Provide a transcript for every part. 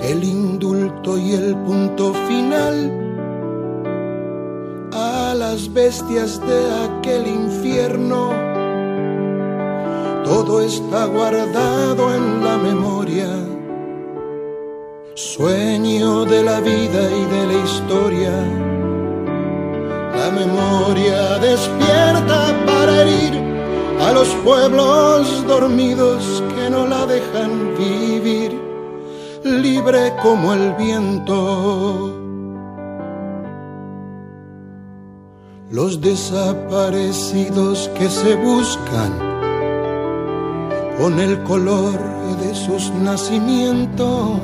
el indulto y el punto final. A las bestias de aquel infierno. Todo está guardado en la memoria, sueño de la vida y de la historia. La memoria despierta para herir a los pueblos dormidos que no la dejan vivir, libre como el viento. Los desaparecidos que se buscan con el color de sus nacimientos,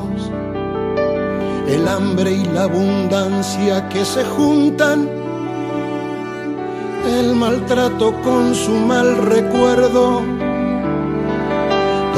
el hambre y la abundancia que se juntan el maltrato con su mal recuerdo.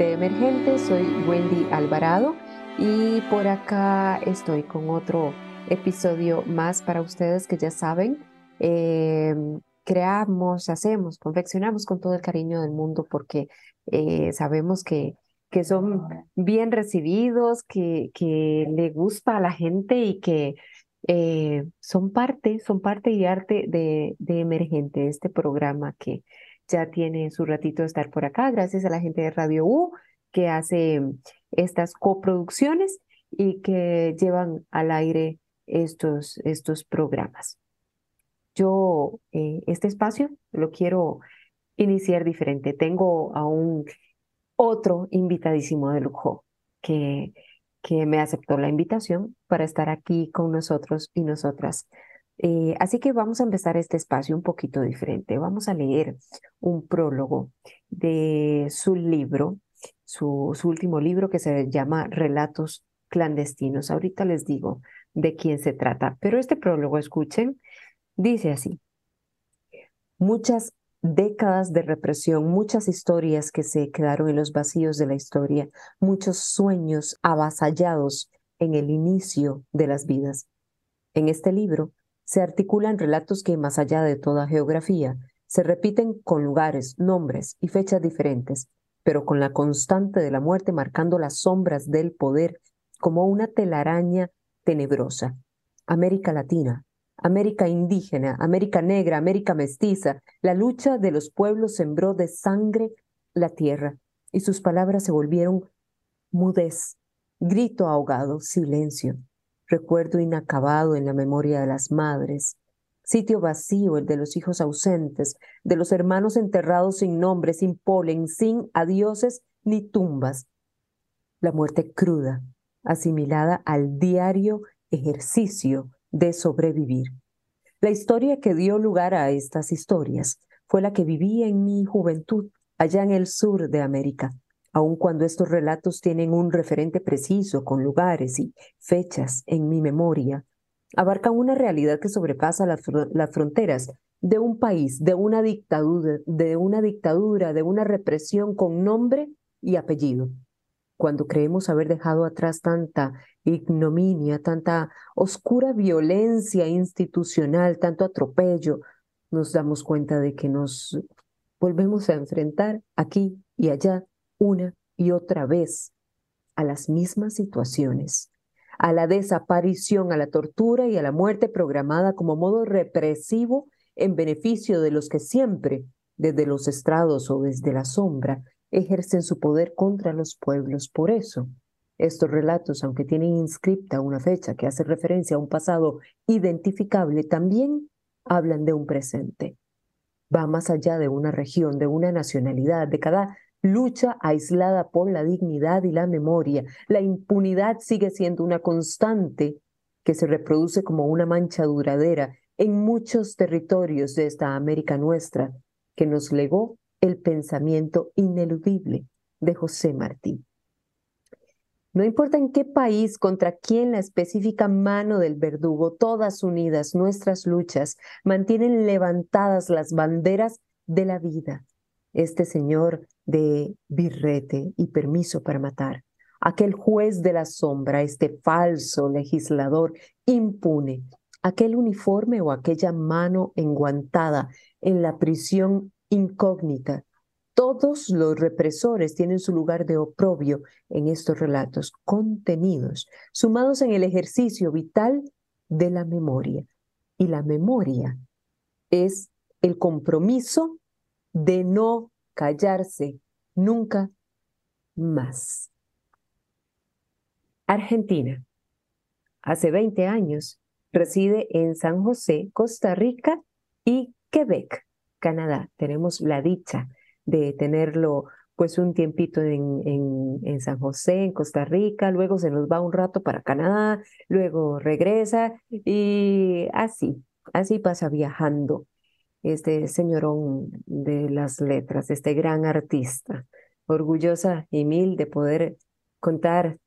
de Emergente, soy Wendy Alvarado y por acá estoy con otro episodio más para ustedes que ya saben. Eh, creamos, hacemos, confeccionamos con todo el cariño del mundo porque eh, sabemos que, que son bien recibidos, que, que le gusta a la gente y que eh, son parte, son parte y arte de, de Emergente, este programa que ya tiene su ratito de estar por acá, gracias a la gente de Radio U que hace estas coproducciones y que llevan al aire estos, estos programas. Yo eh, este espacio lo quiero iniciar diferente. Tengo a un otro invitadísimo de lujo que, que me aceptó la invitación para estar aquí con nosotros y nosotras eh, así que vamos a empezar este espacio un poquito diferente. Vamos a leer un prólogo de su libro, su, su último libro que se llama Relatos clandestinos. Ahorita les digo de quién se trata, pero este prólogo, escuchen, dice así. Muchas décadas de represión, muchas historias que se quedaron en los vacíos de la historia, muchos sueños avasallados en el inicio de las vidas. En este libro se articulan relatos que, más allá de toda geografía, se repiten con lugares, nombres y fechas diferentes, pero con la constante de la muerte marcando las sombras del poder como una telaraña tenebrosa. América Latina, América indígena, América negra, América mestiza, la lucha de los pueblos sembró de sangre la tierra, y sus palabras se volvieron mudez, grito ahogado, silencio, recuerdo inacabado en la memoria de las madres, sitio vacío el de los hijos ausentes, de los hermanos enterrados sin nombre, sin polen, sin adioses ni tumbas. La muerte cruda, asimilada al diario ejercicio de sobrevivir. La historia que dio lugar a estas historias fue la que viví en mi juventud allá en el sur de América, aun cuando estos relatos tienen un referente preciso con lugares y fechas en mi memoria, abarcan una realidad que sobrepasa las, las fronteras de un país, de una dictadura, de una dictadura, de una represión con nombre y apellido. Cuando creemos haber dejado atrás tanta ignominia, tanta oscura violencia institucional, tanto atropello, nos damos cuenta de que nos volvemos a enfrentar aquí y allá una y otra vez a las mismas situaciones, a la desaparición, a la tortura y a la muerte programada como modo represivo en beneficio de los que siempre, desde los estrados o desde la sombra, ejercen su poder contra los pueblos. Por eso, estos relatos, aunque tienen inscripta una fecha que hace referencia a un pasado identificable, también hablan de un presente. Va más allá de una región, de una nacionalidad, de cada lucha aislada por la dignidad y la memoria. La impunidad sigue siendo una constante que se reproduce como una mancha duradera en muchos territorios de esta América nuestra que nos legó el pensamiento ineludible de José Martí. No importa en qué país, contra quién la específica mano del verdugo, todas unidas nuestras luchas mantienen levantadas las banderas de la vida. Este señor de birrete y permiso para matar, aquel juez de la sombra, este falso legislador impune, aquel uniforme o aquella mano enguantada en la prisión incógnita. Todos los represores tienen su lugar de oprobio en estos relatos contenidos, sumados en el ejercicio vital de la memoria. Y la memoria es el compromiso de no callarse nunca más. Argentina. Hace 20 años reside en San José, Costa Rica y Quebec. Canadá. Tenemos la dicha de tenerlo pues un tiempito en, en, San José, en Costa Rica, luego se nos va un rato para Canadá, luego regresa y así, así pasa viajando este señorón de las letras, este gran artista, orgullosa y mil de poder contar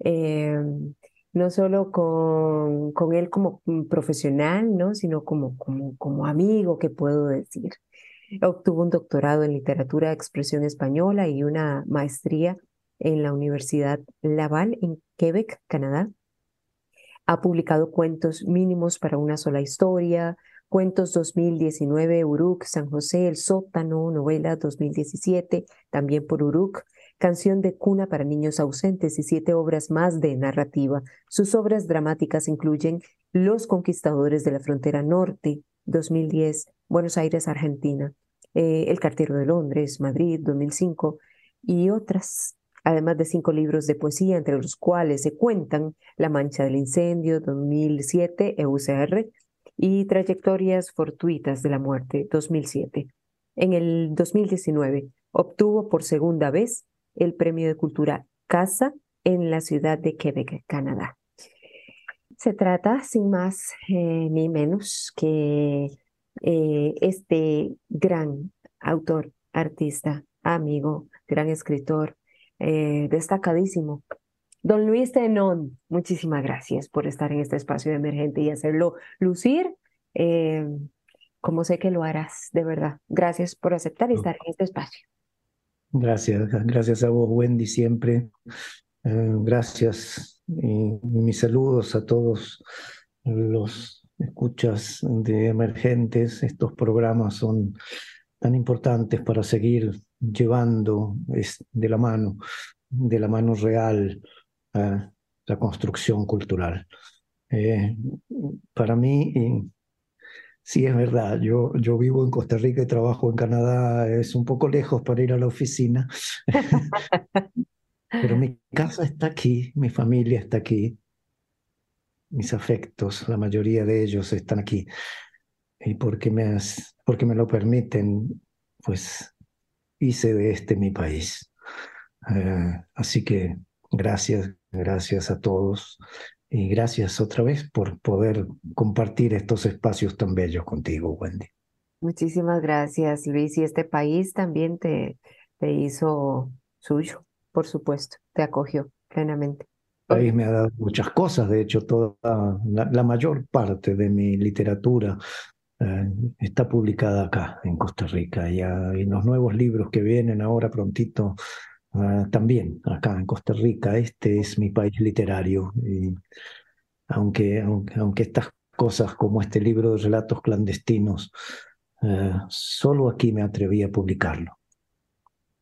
eh, no solo con, con él como profesional, ¿no? sino como, como, como amigo, que puedo decir. Obtuvo un doctorado en literatura de expresión española y una maestría en la Universidad Laval en Quebec, Canadá. Ha publicado cuentos mínimos para una sola historia, Cuentos 2019, Uruk, San José, El Sótano, novela 2017, también por Uruk, Canción de cuna para niños ausentes y siete obras más de narrativa. Sus obras dramáticas incluyen Los conquistadores de la frontera norte, 2010, Buenos Aires, Argentina, eh, El cartero de Londres, Madrid, 2005, y otras, además de cinco libros de poesía, entre los cuales se cuentan La mancha del incendio, 2007, EUCR, y Trayectorias fortuitas de la muerte, 2007. En el 2019 obtuvo por segunda vez el Premio de Cultura Casa en la ciudad de Quebec, Canadá. Se trata, sin más eh, ni menos, que eh, este gran autor, artista, amigo, gran escritor, eh, destacadísimo, Don Luis Tenón, muchísimas gracias por estar en este espacio de emergente y hacerlo lucir, como sé que lo harás, de verdad. Gracias por aceptar y estar en este espacio. Gracias, gracias a vos, Wendy, siempre. Eh, gracias y, mis saludos a todos los escuchas de emergentes. Estos programas son tan importantes para seguir llevando de la mano, de la mano real, a la construcción cultural. Eh, para mí Sí, es verdad. Yo, yo vivo en Costa Rica y trabajo en Canadá. Es un poco lejos para ir a la oficina. Pero mi casa está aquí, mi familia está aquí, mis afectos, la mayoría de ellos están aquí. Y porque me, porque me lo permiten, pues hice de este mi país. Eh, así que gracias, gracias a todos. Y gracias otra vez por poder compartir estos espacios tan bellos contigo, Wendy. Muchísimas gracias, Luis. Y este país también te, te hizo suyo, por supuesto, te acogió plenamente. El país me ha dado muchas cosas, de hecho, toda la, mayor parte de mi literatura eh, está publicada acá, en Costa Rica, y, y, los nuevos libros que vienen ahora prontito Ah, también acá en Costa Rica. Este es mi país literario. Y aunque, aunque, estas cosas como este libro de relatos clandestinos, eh, solo aquí me atreví a publicarlo.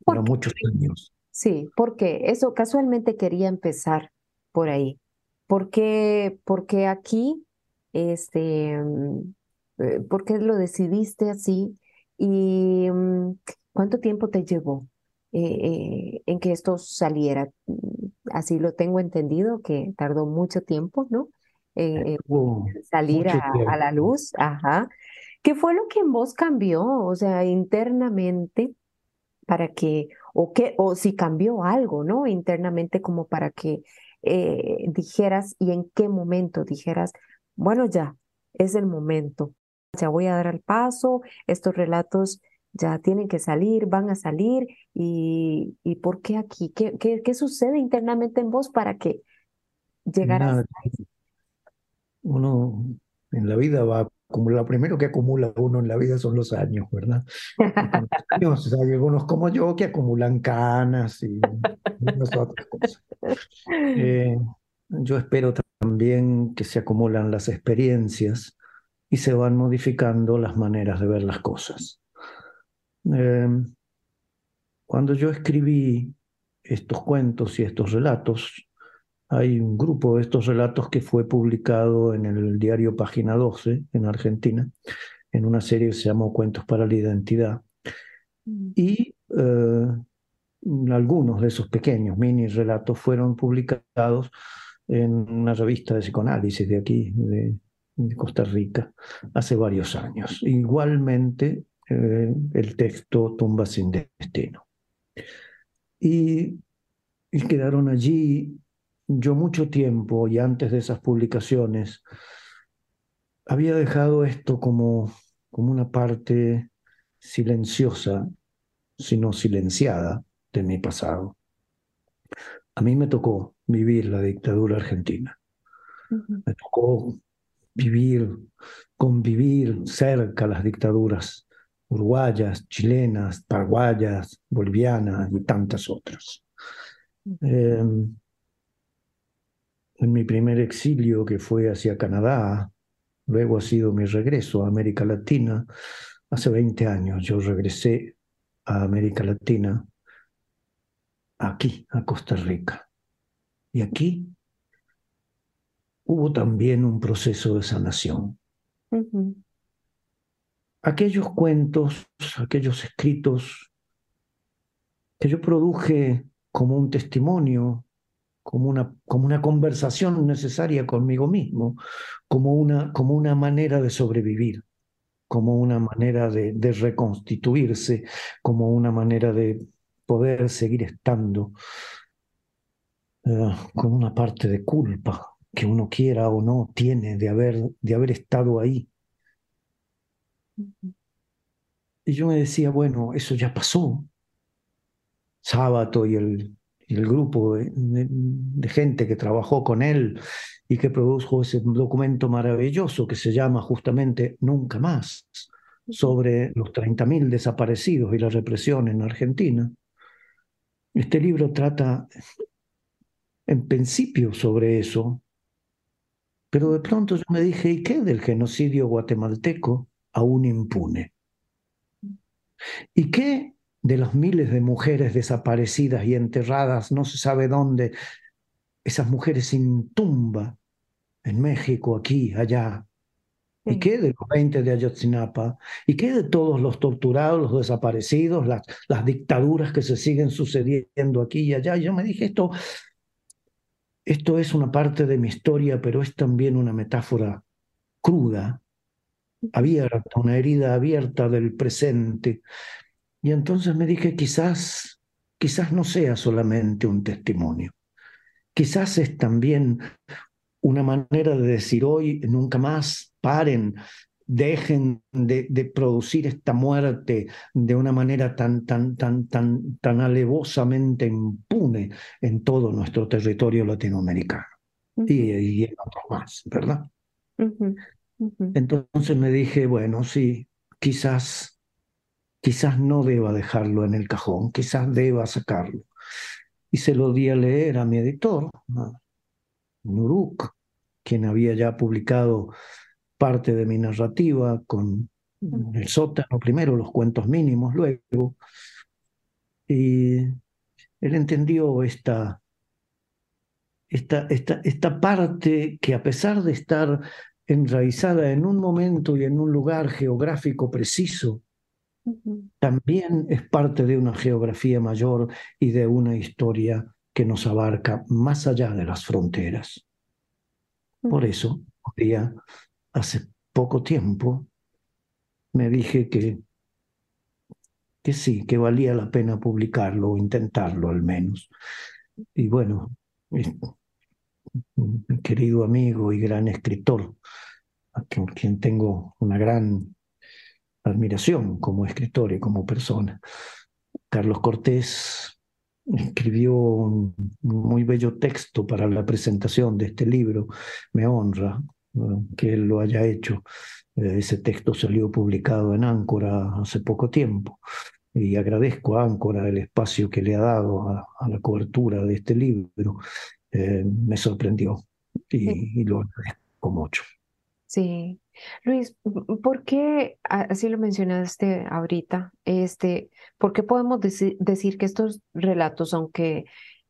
Por muchos años. Sí, porque eso casualmente quería empezar por ahí. Porque, porque aquí, este, mm, eh, ¿por qué lo decidiste así? ¿Y mm, cuánto tiempo te llevó? Eh, eh, en que esto saliera. Así lo tengo entendido, que tardó mucho tiempo, ¿no? Eh, salir a, la luz, ajá. ¿Qué fue lo que en vos cambió? O sea, internamente, para que, o qué, o si cambió algo, ¿no? Internamente como para que dijeras y en qué momento dijeras, bueno, ya, es el momento, ya voy a dar el paso, estos relatos ya tienen que salir, van a salir, y, y ¿por qué aquí? ¿Qué, qué, qué sucede internamente en vos para que llegaras ahí? Uno en la vida va como lo primero que acumula uno en la vida son los años, ¿verdad? años, hay algunos como yo que acumulan canas y otras cosas. Eh, yo espero también que se acumulan las experiencias y se van modificando las maneras de ver las cosas. Em, cuando yo escribí estos cuentos y estos relatos, hay un grupo de estos relatos que fue publicado en el diario Página 12 en Argentina, en una serie que se llamó Cuentos para la Identidad. Mm. Y eh, algunos de esos pequeños mini relatos fueron publicados en una revista de psicoanálisis de aquí, de Costa Rica, hace varios años. Igualmente eh, el texto Tumba sin destino. Y, quedaron allí, yo mucho tiempo y antes de esas publicaciones, había dejado esto como, como una parte silenciosa, sino silenciada de mi pasado. A mí me tocó vivir la dictadura argentina. Me tocó vivir, convivir cerca las dictaduras uruguayas, chilenas, paraguayas, bolivianas y tantas otras. Em, en mi primer exilio, que fue hacia Canadá, luego ha sido mi regreso a América Latina, hace 20 años yo regresé a América Latina, aquí, a Costa Rica. Y aquí hubo también un proceso de sanación aquellos cuentos, aquellos escritos que yo produje como un testimonio, como una, como una conversación necesaria conmigo mismo, como una, como una manera de sobrevivir, como una manera de, reconstituirse, como una manera de poder seguir estando eh, con una parte de culpa que uno quiera o no tiene de haber, de haber estado ahí y yo me decía, bueno, eso ya pasó. Sábato y el, el grupo de, gente que trabajó con él y que produjo ese documento maravilloso que se llama justamente Nunca más, sobre los 30.000 desaparecidos y la represión en Argentina. Este libro trata en principio sobre eso, pero de pronto yo me dije, ¿y qué del genocidio guatemalteco? Aún impune. ¿Y qué de las miles de mujeres desaparecidas y enterradas, no se sabe dónde, esas mujeres sin tumba, en México, aquí, allá, ¿Y qué de los 20 de Ayotzinapa? ¿Y qué de todos los torturados, los desaparecidos, las, las dictaduras que se siguen sucediendo aquí y allá? Y yo me dije, esto, esto es una parte de mi historia, pero es también una metáfora cruda, abierta, una herida abierta del presente. Y entonces me dije, quizás, quizás no sea solamente un testimonio, quizás es también una manera de decir hoy, nunca más, paren, dejen de, de, producir esta muerte de una manera tan, tan, tan, tan, tan alevosamente impune en todo nuestro territorio latinoamericano y, en otros más, ¿verdad? Entonces me dije, bueno, sí, quizás, quizás no deba dejarlo en el cajón, quizás deba sacarlo. Y se lo di a leer a mi editor, Nuruk, quien había ya publicado parte de mi narrativa con el sótano primero, los cuentos mínimos luego. Y él entendió esta, esta, esta, esta parte que a pesar de estar enraizada en un momento y en un lugar geográfico preciso, también es parte de una geografía mayor y de una historia que nos abarca más allá de las fronteras. Por eso, un día, hace poco tiempo, me dije que, que sí, que valía la pena publicarlo o intentarlo al menos. Y bueno, querido amigo y gran escritor, a quien tengo una gran admiración como escritor y como persona, Carlos Cortés escribió un muy bello texto para la presentación de este libro. Me honra que él lo haya hecho. Eh, ese texto salió publicado en Áncora hace poco tiempo y agradezco a Áncora el espacio que le ha dado a, la cobertura de este libro. Eh, me sorprendió y, y lo agradezco mucho. Sí, Luis, ¿por qué, así lo mencionaste ahorita, este, por qué podemos decir que estos relatos, aunque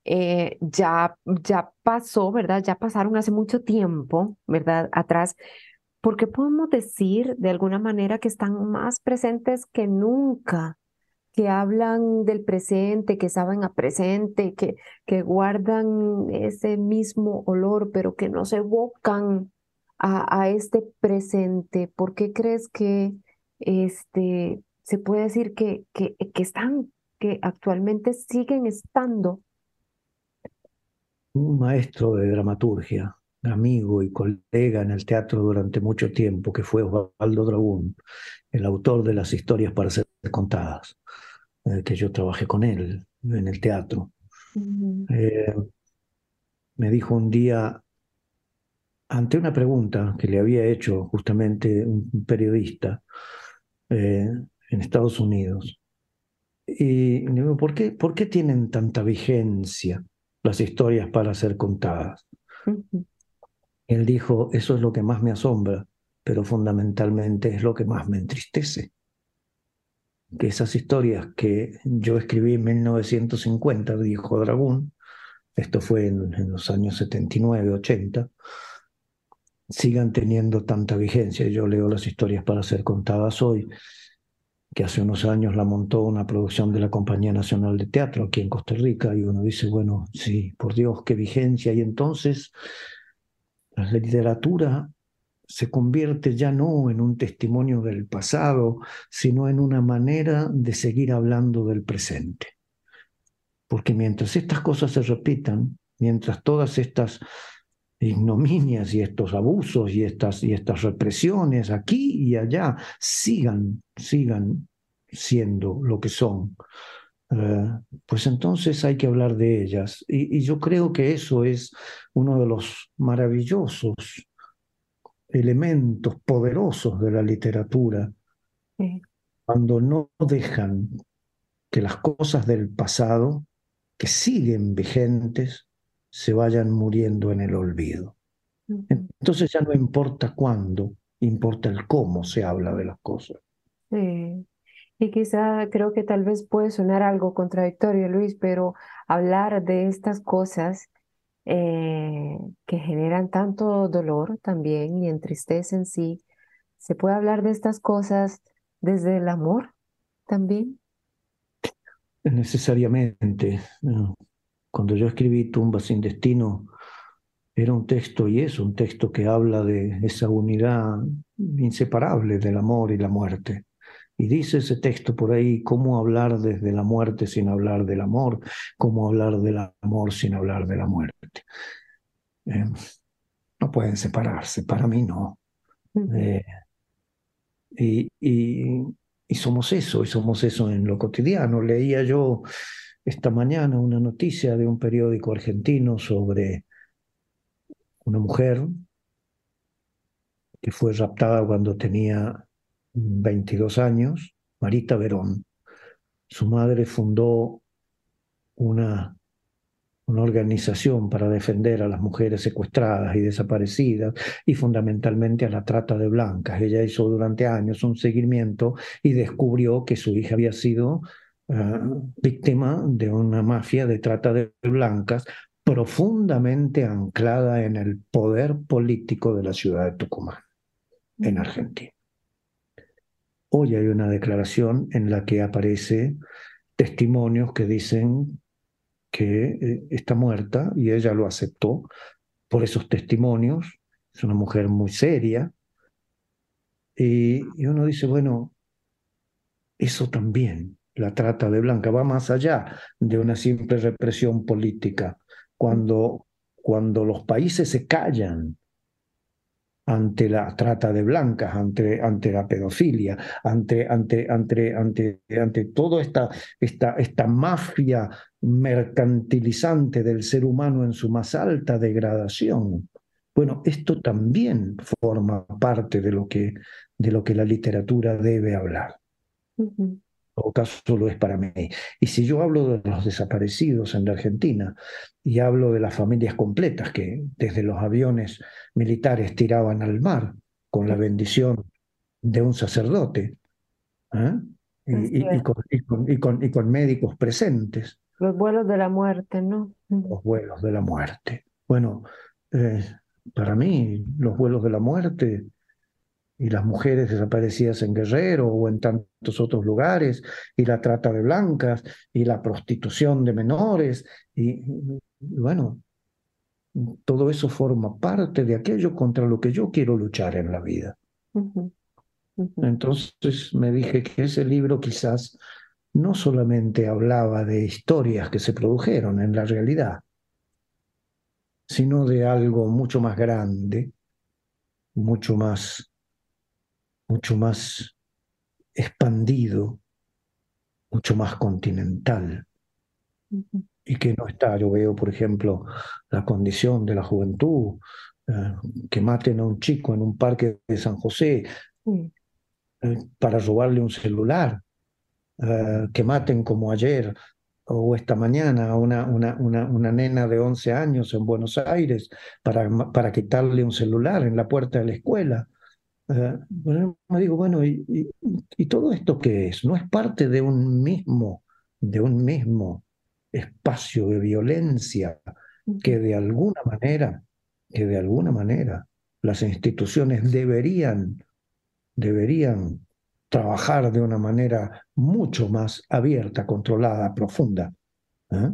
eh, ya, ya pasó, ¿verdad? Ya pasaron hace mucho tiempo, ¿verdad? Atrás, ¿por qué podemos decir de alguna manera que están más presentes que nunca? Que hablan del presente, que saben a presente, que, que guardan ese mismo olor, pero que no se evocan a, este presente? ¿Por qué crees que este, se puede decir que, que, que están, que actualmente siguen estando? Un maestro de dramaturgia, amigo y colega en el teatro durante mucho tiempo, que fue Osvaldo Dragún, el autor de las historias para ser contadas, eh, que yo trabajé con él en el teatro. Eh, me dijo un día, ante una pregunta que le había hecho justamente un periodista eh, en Estados Unidos, y le digo, ¿por qué, ¿por qué tienen tanta vigencia las historias para ser contadas? Él dijo, eso es lo que más me asombra, pero fundamentalmente es lo que más me entristece. Que esas historias que yo escribí en 1950, dijo Dragún, esto fue en, los años 79, 80, sigan teniendo tanta vigencia. Yo leo las historias para ser contadas hoy, que hace unos años la montó una producción de la Compañía Nacional de Teatro aquí en Costa Rica, y uno dice, bueno, sí, por Dios, qué vigencia. Y entonces la literatura se convierte ya no en un testimonio del pasado, sino en una manera de seguir hablando del presente. Porque mientras estas cosas se repitan, mientras todas estas ignominias y estos abusos y estas, y estas represiones aquí y allá sigan, sigan siendo lo que son, eh, pues entonces hay que hablar de ellas. Y, yo creo que eso es uno de los maravillosos elementos poderosos de la literatura, cuando no dejan que las cosas del pasado, que siguen vigentes, se vayan muriendo en el olvido. Entonces ya no importa cuándo, importa el cómo se habla de las cosas. Sí. Y quizá creo que tal vez puede sonar algo contradictorio, Luis, pero hablar de estas cosas eh, que generan tanto dolor también y entristecen sí, ¿Se puede hablar de estas cosas desde el amor también? Necesariamente. Cuando yo escribí Tumba sin destino, era un texto y es un texto que habla de esa unidad inseparable del amor y la muerte. Y dice ese texto por ahí, cómo hablar desde la muerte sin hablar del amor, cómo hablar del amor sin hablar de la muerte. Eh, no pueden separarse, para mí no. Eh, y, y, somos eso, y somos eso en lo cotidiano. Leía yo esta mañana una noticia de un periódico argentino sobre una mujer que fue raptada cuando tenía 22 años, Marita Verón. Su madre fundó una, una organización para defender a las mujeres secuestradas y desaparecidas y fundamentalmente a la trata de blancas. Ella hizo durante años un seguimiento y descubrió que su hija había sido ah, víctima de una mafia de trata de blancas profundamente anclada en el poder político de la ciudad de Tucumán, en Argentina. Hoy hay una declaración en la que aparece testimonios que dicen que eh, está muerta y ella lo aceptó por esos testimonios. Es una mujer muy seria. Y, uno dice, bueno, eso también, la trata de blanca, va más allá de una simple represión política. Cuando, cuando los países se callan ante la trata de blancas, ante, ante la pedofilia, ante, ante, ante, ante, ante toda esta, esta, esta mafia mercantilizante del ser humano en su más alta degradación. Bueno, esto también forma parte de lo que, de lo que la literatura debe hablar todo caso lo es para mí. Y si yo hablo de los desaparecidos en la Argentina y hablo de las familias completas que desde los aviones militares tiraban al mar con la bendición de un sacerdote ¿eh? y, con, médicos presentes. Los vuelos de la muerte, ¿no? Los vuelos de la muerte. Bueno, eh, para mí los vuelos de la muerte y las mujeres desaparecidas en Guerrero o en tantos otros lugares, y la trata de blancas, y la prostitución de menores, y, bueno, todo eso forma parte de aquello contra lo que yo quiero luchar en la vida. Entonces me dije que ese libro quizás no solamente hablaba de historias que se produjeron en la realidad, sino de algo mucho más grande, mucho más mucho más expandido, mucho más continental. Y que no está, yo veo, por ejemplo, la condición de la juventud, eh, que maten a un chico en un parque de San José eh, para robarle un celular, eh, que maten como ayer o esta mañana a una, una, una, una, nena de 11 años en Buenos Aires para, para quitarle un celular en la puerta de la escuela. Eh, bueno, me digo, bueno, ¿y, y, todo esto qué es? ¿No es parte de un mismo, de un mismo espacio de violencia que de alguna manera, que de alguna manera las instituciones deberían, deberían trabajar de una manera mucho más abierta, controlada, profunda? ¿eh?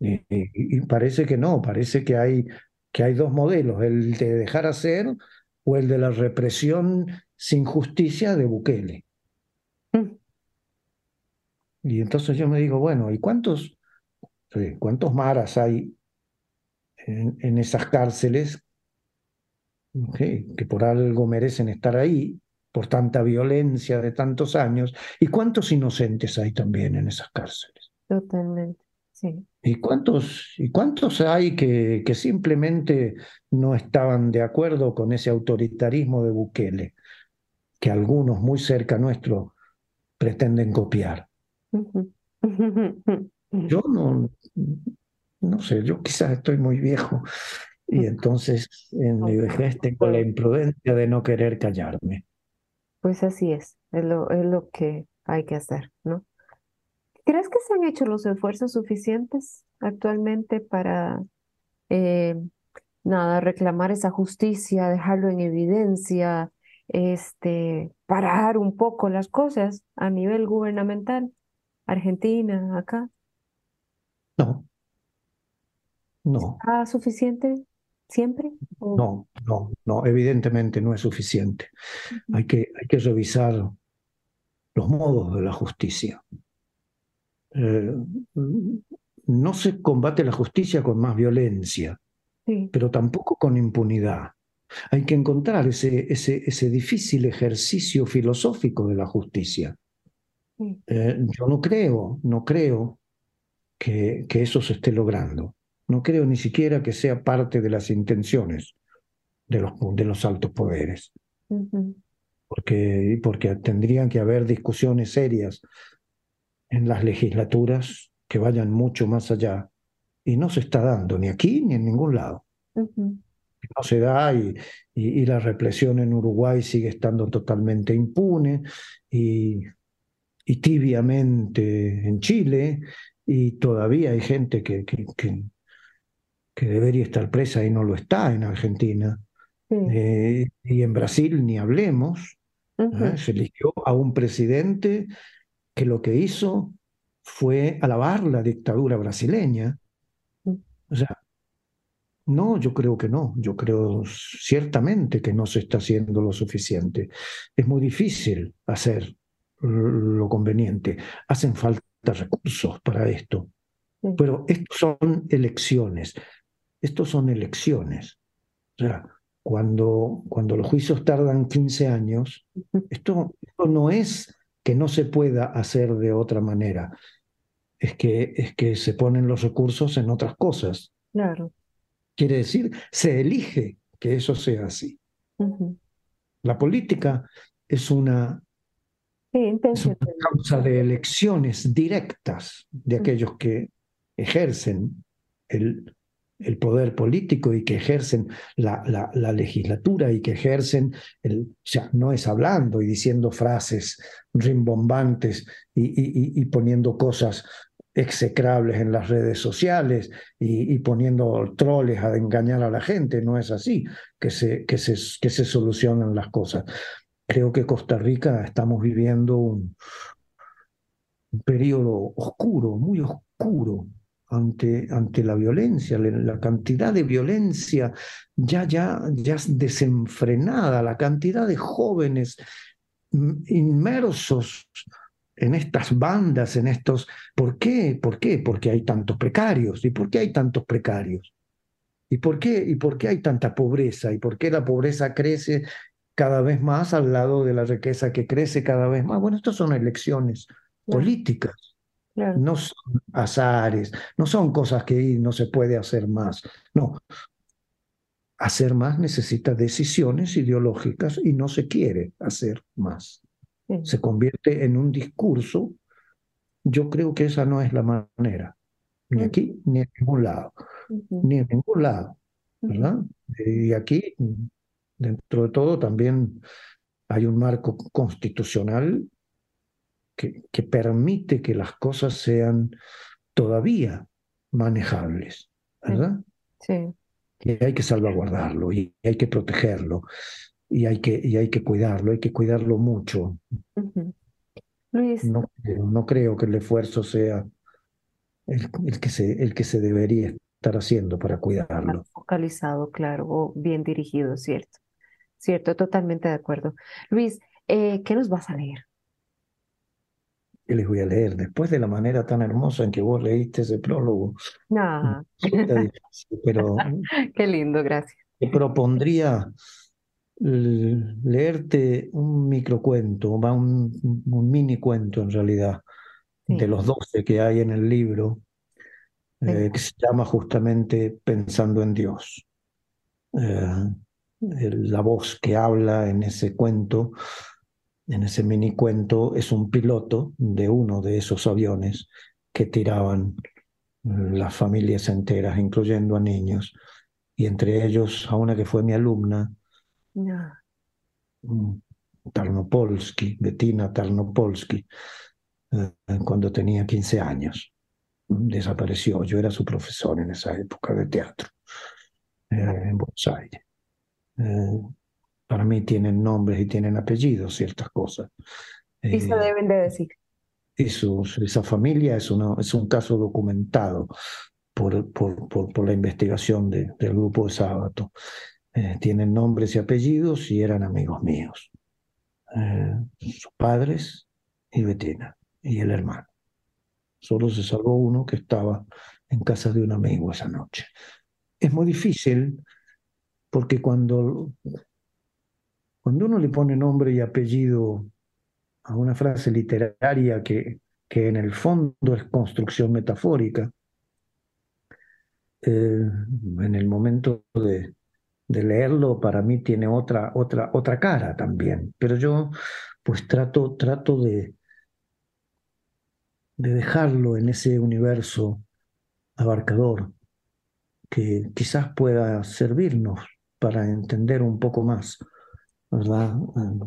Y, y, parece que no, parece que hay, que hay dos modelos, el de dejar hacer o el de la represión sin justicia de Bukele. Mm. Y entonces yo me digo, bueno, ¿y cuántos, cuántos maras hay en, esas cárceles que por algo merecen estar ahí, por tanta violencia de tantos años? ¿Y cuántos inocentes hay también en esas cárceles? Totalmente. ¿Y cuántos, ¿Y cuántos hay que, que simplemente no estaban de acuerdo con ese autoritarismo de Bukele, que algunos muy cerca nuestro pretenden copiar? Yo no, no sé, yo quizás estoy muy viejo y entonces en mi vejez tengo la imprudencia de no querer callarme. Pues así es, es lo, es lo que hay que hacer, ¿no? ¿Crees que se han hecho los esfuerzos suficientes actualmente para, eh, nada, reclamar esa justicia, dejarlo en evidencia, este, parar un poco las cosas a nivel gubernamental? Argentina, acá. No, no. ¿Está suficiente siempre? No, no, no, evidentemente no es suficiente. Hay que, hay que revisar los modos de la justicia. Eh, no se combate la justicia con más violencia, pero tampoco con impunidad. Hay que encontrar ese, ese, ese difícil ejercicio filosófico de la justicia. Eh, yo no creo, no creo que, que, eso se esté logrando. No creo ni siquiera que sea parte de las intenciones de los, de los altos poderes. porque, porque tendrían que haber discusiones serias en las legislaturas que vayan mucho más allá. Y no se está dando ni aquí ni en ningún lado. No se da y, y, la represión en Uruguay sigue estando totalmente impune y, y tibiamente en Chile y todavía hay gente que, que, que, debería estar presa y no lo está en Argentina. Eh, y en Brasil ni hablemos. ¿eh? Se eligió a un presidente que lo que hizo fue alabar la dictadura brasileña. Mm. O sea, no, yo creo que no. Yo creo ciertamente que no se está haciendo lo suficiente. Es muy difícil hacer lo conveniente. Hacen falta recursos para esto. Pero estos son elecciones. Estos son elecciones. O sea, cuando, cuando los juicios tardan 15 años, esto, esto no es que no se pueda hacer de otra manera. Es que, es que se ponen los recursos en otras cosas. Claro. Quiere decir, se elige que eso sea así. La política es una, es una causa de elecciones directas de aquellos que ejercen el, el poder político y que ejercen la, la, legislatura y que ejercen, el, o no es hablando y diciendo frases rimbombantes y, y, poniendo cosas execrables en las redes sociales y, poniendo troles a engañar a la gente, no es así que se, que se, que se solucionan las cosas. Creo que Costa Rica estamos viviendo un, un periodo oscuro, muy oscuro, ante, ante la violencia, la cantidad de violencia ya, ya, ya desenfrenada, la cantidad de jóvenes inmersos en estas bandas, en estos... ¿Por qué? ¿Por qué? Porque hay tantos precarios. ¿Y por qué hay tantos precarios? ¿Y por qué, y por qué hay tanta pobreza? ¿Y por qué la pobreza crece cada vez más al lado de la riqueza que crece cada vez más? Bueno, estas son elecciones políticas no son azares, no son cosas que no se puede hacer más. No. Hacer más necesita decisiones ideológicas y no se quiere hacer más. Se convierte en un discurso. Yo creo que esa no es la manera, ni aquí ni en ningún lado, ni en ningún lado. ¿verdad? Y aquí, dentro de todo, también hay un marco constitucional que, permite que las cosas sean todavía manejables, ¿verdad? Sí. Y hay que salvaguardarlo y hay que protegerlo y hay que, y hay que cuidarlo, hay que cuidarlo mucho. Luis. No, no, creo que el esfuerzo sea el, el, que se, el que se debería estar haciendo para cuidarlo. Focalizado, claro, o bien dirigido, cierto. Cierto, totalmente de acuerdo. Luis, eh, ¿qué nos vas a leer? ¿Qué les voy a leer? Después de la manera tan hermosa en que vos leíste ese prólogo. No. pero Qué lindo, gracias. Te propondría leerte un microcuento, un, un mini cuento en realidad, de los doce que hay en el libro, eh, que se llama justamente Pensando en Dios. Eh, la voz que habla en ese cuento en ese mini cuento es un piloto de uno de esos aviones que tiraban las familias enteras, incluyendo a niños, y entre ellos a una que fue mi alumna, mm, Tarnopolsky, Bettina Tarnopolsky, eh, cuando tenía 15 años. Desapareció, yo era su profesor en esa época de teatro eh, en Buenos Aires. Eh, para mí tienen nombres y tienen apellidos ciertas cosas. Y se deben de decir. Y esa familia es, es un caso documentado por, por, por, la investigación del grupo de sábado. tienen nombres y apellidos y eran amigos míos. sus padres y Betina y el hermano. Solo se salvó uno que estaba en casa de un amigo esa noche. Es muy difícil porque cuando, cuando uno le pone nombre y apellido a una frase literaria que, que en el fondo es construcción metafórica, eh, en el momento de, de, leerlo para mí tiene otra, otra, otra cara también. Pero yo pues trato, trato de, de dejarlo en ese universo abarcador que quizás pueda servirnos para entender un poco más ¿verdad?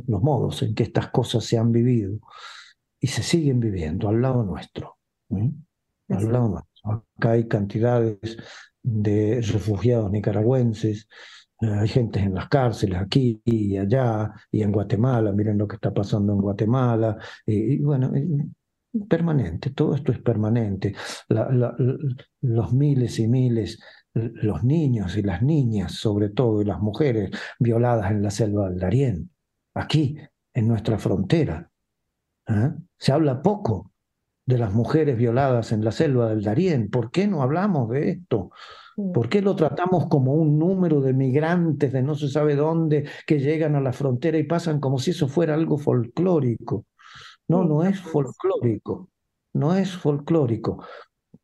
los modos en que estas cosas se han vivido y se siguen viviendo al lado nuestro. Al lado nuestro. Acá hay cantidades de refugiados nicaragüenses, eh, hay gente en las cárceles aquí y allá, y en Guatemala, miren lo que está pasando en Guatemala, y, bueno, permanente, todo esto es permanente. los miles y miles, los niños y las niñas, sobre todo, y las mujeres violadas en la selva del Darién, aquí, en nuestra frontera. ¿eh? Se habla poco de las mujeres violadas en la selva del Darién. ¿Por qué no hablamos de esto? ¿Por qué lo tratamos como un número de migrantes de no se sabe dónde que llegan a la frontera y pasan como si eso fuera algo folclórico? No, no es folclórico, no es folclórico.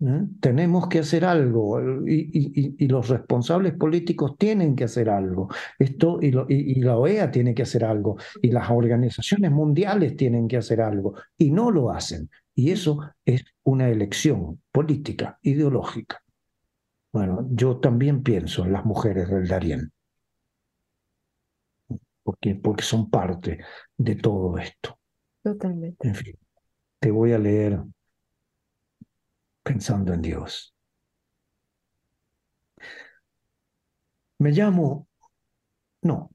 ¿Eh? Tenemos que hacer algo y, los responsables políticos tienen que hacer algo. Esto y, y, la OEA tiene que hacer algo y las organizaciones mundiales tienen que hacer algo y no lo hacen. Y eso es una elección política, ideológica. Bueno, yo también pienso en las mujeres del Darién, porque, porque son parte de todo esto. Totalmente. En fin, te voy a leer pensando en Dios. Me llamo, no,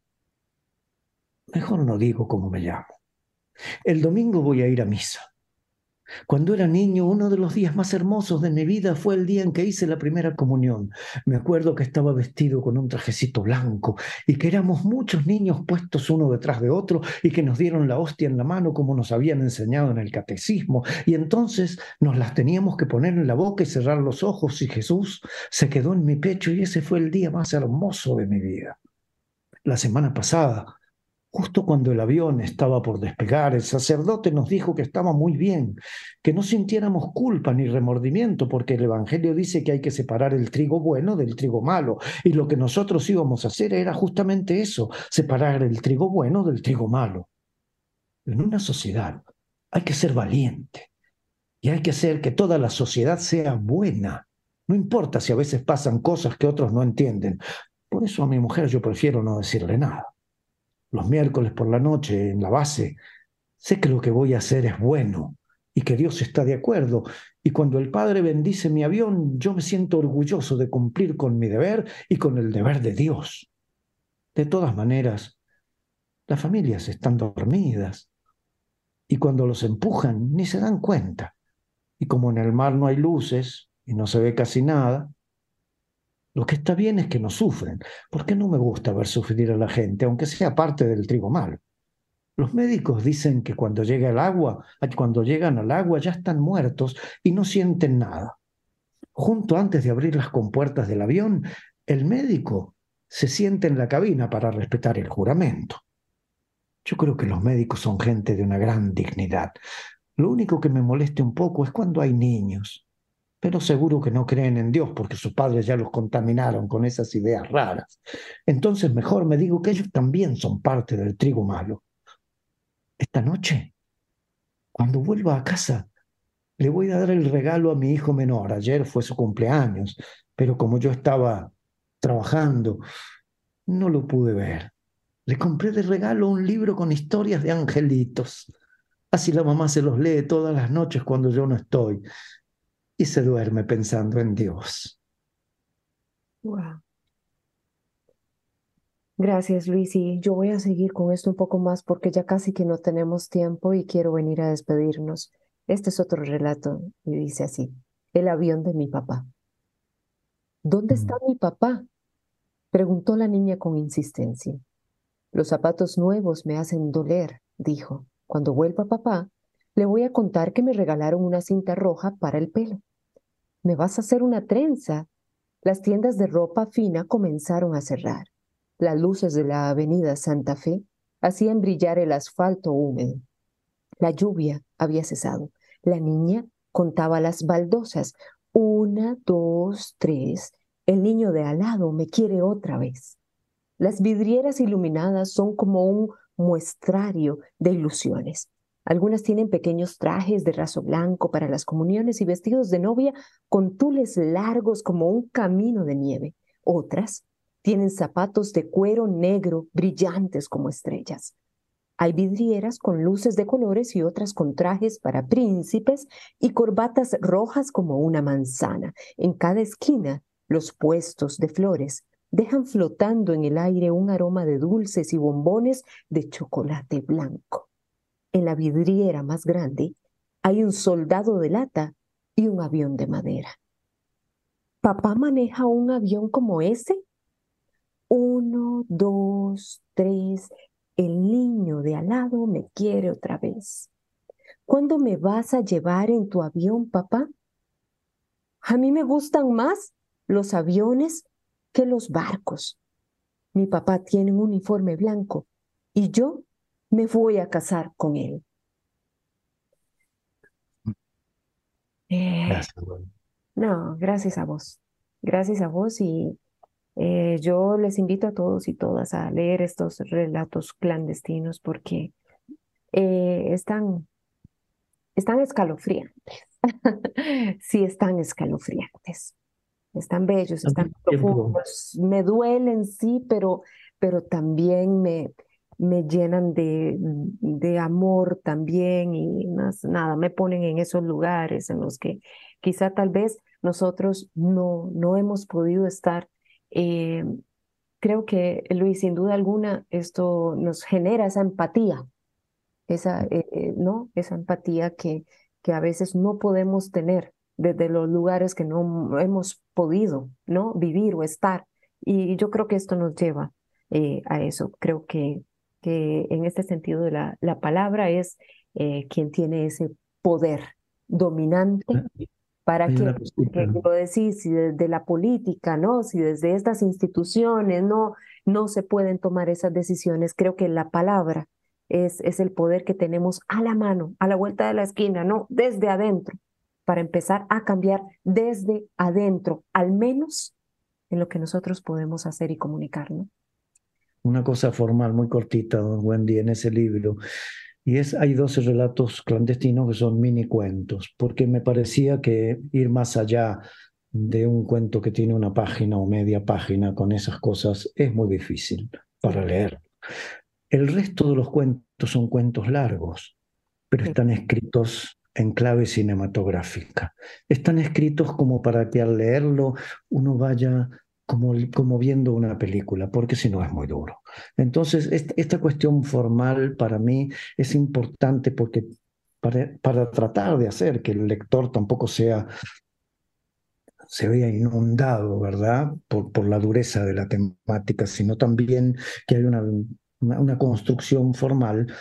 mejor no digo cómo me llamo. El domingo voy a ir a misa. Cuando era niño, uno de los días más hermosos de mi vida fue el día en que hice la primera comunión. Me acuerdo que estaba vestido con un trajecito blanco y que éramos muchos niños puestos uno detrás de otro y que nos dieron la hostia en la mano como nos habían enseñado en el catecismo. Y entonces nos las teníamos que poner en la boca y cerrar los ojos y Jesús se quedó en mi pecho y ese fue el día más hermoso de mi vida. La semana pasada Justo cuando el avión estaba por despegar, el sacerdote nos dijo que estaba muy bien, que no sintiéramos culpa ni remordimiento, porque el Evangelio dice que hay que separar el trigo bueno del trigo malo. Y lo que nosotros íbamos a hacer era justamente eso, separar el trigo bueno del trigo malo. En una sociedad hay que ser valiente y hay que hacer que toda la sociedad sea buena. No importa si a veces pasan cosas que otros no entienden. Por eso a mi mujer yo prefiero no decirle nada los miércoles por la noche en la base, sé que lo que voy a hacer es bueno y que Dios está de acuerdo. Y cuando el Padre bendice mi avión, yo me siento orgulloso de cumplir con mi deber y con el deber de Dios. De todas maneras, las familias están dormidas y cuando los empujan ni se dan cuenta. Y como en el mar no hay luces y no se ve casi nada, lo que está bien es que no sufren, porque no me gusta ver sufrir a la gente, aunque sea parte del trigo malo. Los médicos dicen que cuando llega el agua, cuando llegan al agua ya están muertos y no sienten nada. Junto antes de abrir las compuertas del avión, el médico se siente en la cabina para respetar el juramento. Yo creo que los médicos son gente de una gran dignidad. Lo único que me moleste un poco es cuando hay niños pero seguro que no creen en Dios porque sus padres ya los contaminaron con esas ideas raras. Entonces mejor me digo que ellos también son parte del trigo malo. Esta noche, cuando vuelva a casa, le voy a dar el regalo a mi hijo menor. Ayer fue su cumpleaños, pero como yo estaba trabajando, no lo pude ver. Le compré de regalo un libro con historias de angelitos. Así la mamá se los lee todas las noches cuando yo no estoy y se duerme pensando en Dios. Gracias, Luis. Y yo voy a seguir con esto un poco más porque ya casi que no tenemos tiempo y quiero venir a despedirnos. Este es otro relato y dice así, el avión de mi papá. ¿Dónde está mi papá? Preguntó la niña con insistencia. Los zapatos nuevos me hacen doler, dijo. Cuando vuelva papá, le voy a contar que me regalaron una cinta roja para el pelo. ¿Me vas a hacer una trenza? Las tiendas de ropa fina comenzaron a cerrar. Las luces de la avenida Santa Fe hacían brillar el asfalto húmedo. La lluvia había cesado. La niña contaba las baldosas. Una, dos, tres. El niño de al lado me quiere otra vez. Las vidrieras iluminadas son como un muestrario de ilusiones. Algunas tienen pequeños trajes de raso blanco para las comuniones y vestidos de novia con tules largos como un camino de nieve. Otras tienen zapatos de cuero negro brillantes como estrellas. Hay vidrieras con luces de colores y otras con trajes para príncipes y corbatas rojas como una manzana. En cada esquina, los puestos de flores dejan flotando en el aire un aroma de dulces y bombones de chocolate blanco. En la vidriera más grande hay un soldado de lata y un avión de madera. ¿Papá maneja un avión como ese? Uno, dos, tres. El niño de al lado me quiere otra vez. ¿Cuándo me vas a llevar en tu avión, papá? A mí me gustan más los aviones que los barcos. Mi papá tiene un uniforme blanco y yo me voy a casar con él. Eh, no, gracias a vos. Gracias a vos y eh, yo les invito a todos y todas a leer estos relatos clandestinos porque eh, están, están escalofriantes. sí, están escalofriantes. Están bellos, están profundos. Me duelen, sí, pero, pero también me, me llenan de, de amor también y nada, me ponen en esos lugares en los que quizá tal vez nosotros no, no hemos podido estar eh, creo que, Luis, sin duda alguna, esto nos genera esa empatía, esa, eh, eh, ¿no? esa empatía que, que a veces no podemos tener desde los lugares que no hemos podido ¿no? vivir o estar. Y yo creo que esto nos lleva a eso. Creo que, que en este sentido de la, la palabra es quien tiene ese poder dominante para que, lo decís, si desde la política, ¿no? Si desde estas instituciones no, no se pueden tomar esas decisiones, creo que la palabra es, es el poder que tenemos a la mano, a la vuelta de la esquina, ¿no? Desde adentro, para empezar a cambiar desde adentro, al menos en lo que nosotros podemos hacer y comunicar, ¿no? Una cosa formal muy cortita, don Wendy, en ese libro. Y es, hay 12 relatos clandestinos que son mini cuentos, porque me parecía que ir más allá de un cuento que tiene una página o media página con esas cosas es muy difícil para leer. El resto de los cuentos son cuentos largos, pero están escritos en clave cinematográfica. Están escritos como para que al leerlo uno vaya como, como viendo una película, porque si no es muy duro. Entonces, esta, cuestión formal para mí es importante porque para, para, tratar de hacer que el lector tampoco sea se vea inundado, ¿verdad? Por, por la dureza de la temática, sino también que haya una, una, una construcción formal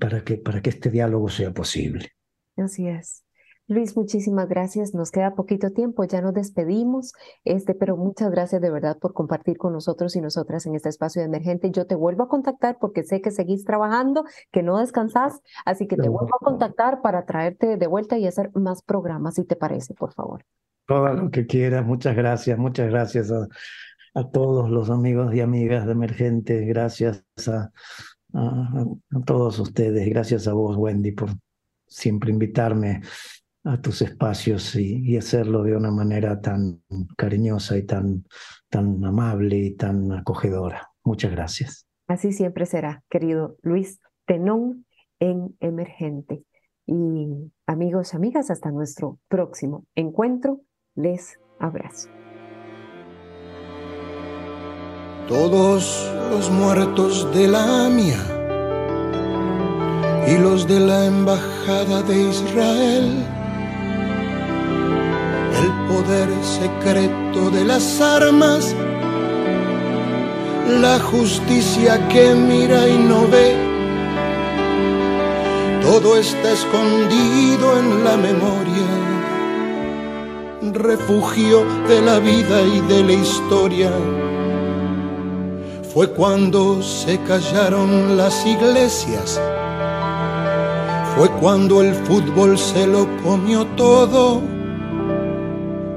para que, para que este diálogo sea posible. Así es. Luis, muchísimas gracias. Nos queda poquito tiempo, ya nos despedimos, este, pero muchas gracias de verdad por compartir con nosotros y nosotras en este espacio de emergente. Yo te vuelvo a contactar porque sé que seguís trabajando, que no descansás, así que te vuelvo a contactar para traerte de vuelta y hacer más programas, si te parece, por favor. Todo lo que quieras, muchas gracias, muchas gracias a, a todos los amigos y amigas de Emergente, gracias a, a, a todos ustedes, gracias a vos, Wendy, por siempre invitarme a tus espacios y, hacerlo de una manera tan cariñosa y tan, tan amable y tan acogedora. Muchas gracias. Así siempre será, querido Luis Tenón en Emergente. Y amigos, amigas, hasta nuestro próximo encuentro. Les abrazo. todos los muertos de la AMIA y los de la Embajada de Israel, el poder secreto de las armas, la justicia que mira y no ve, todo está escondido en la memoria, refugio de la vida y de la historia. Fue cuando se callaron las iglesias, fue cuando el fútbol se lo comió todo,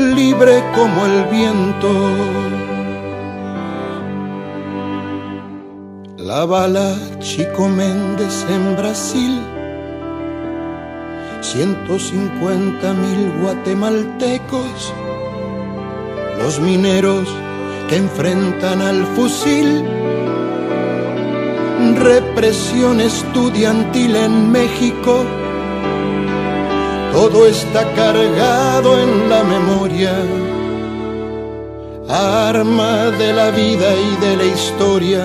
libre como el viento. La bala Chico Méndez en Brasil, 150 mil guatemaltecos, los mineros que enfrentan al fusil represión estudiantil en México. Todo está cargado en la memoria, arma de la vida y de la historia.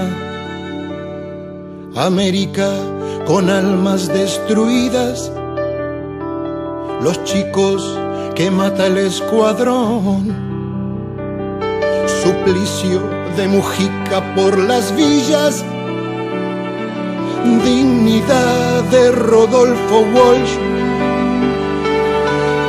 América con almas destruidas, los chicos que mata el escuadrón, suplicio de Mujica por las villas dignidad de Rodolfo Walsh.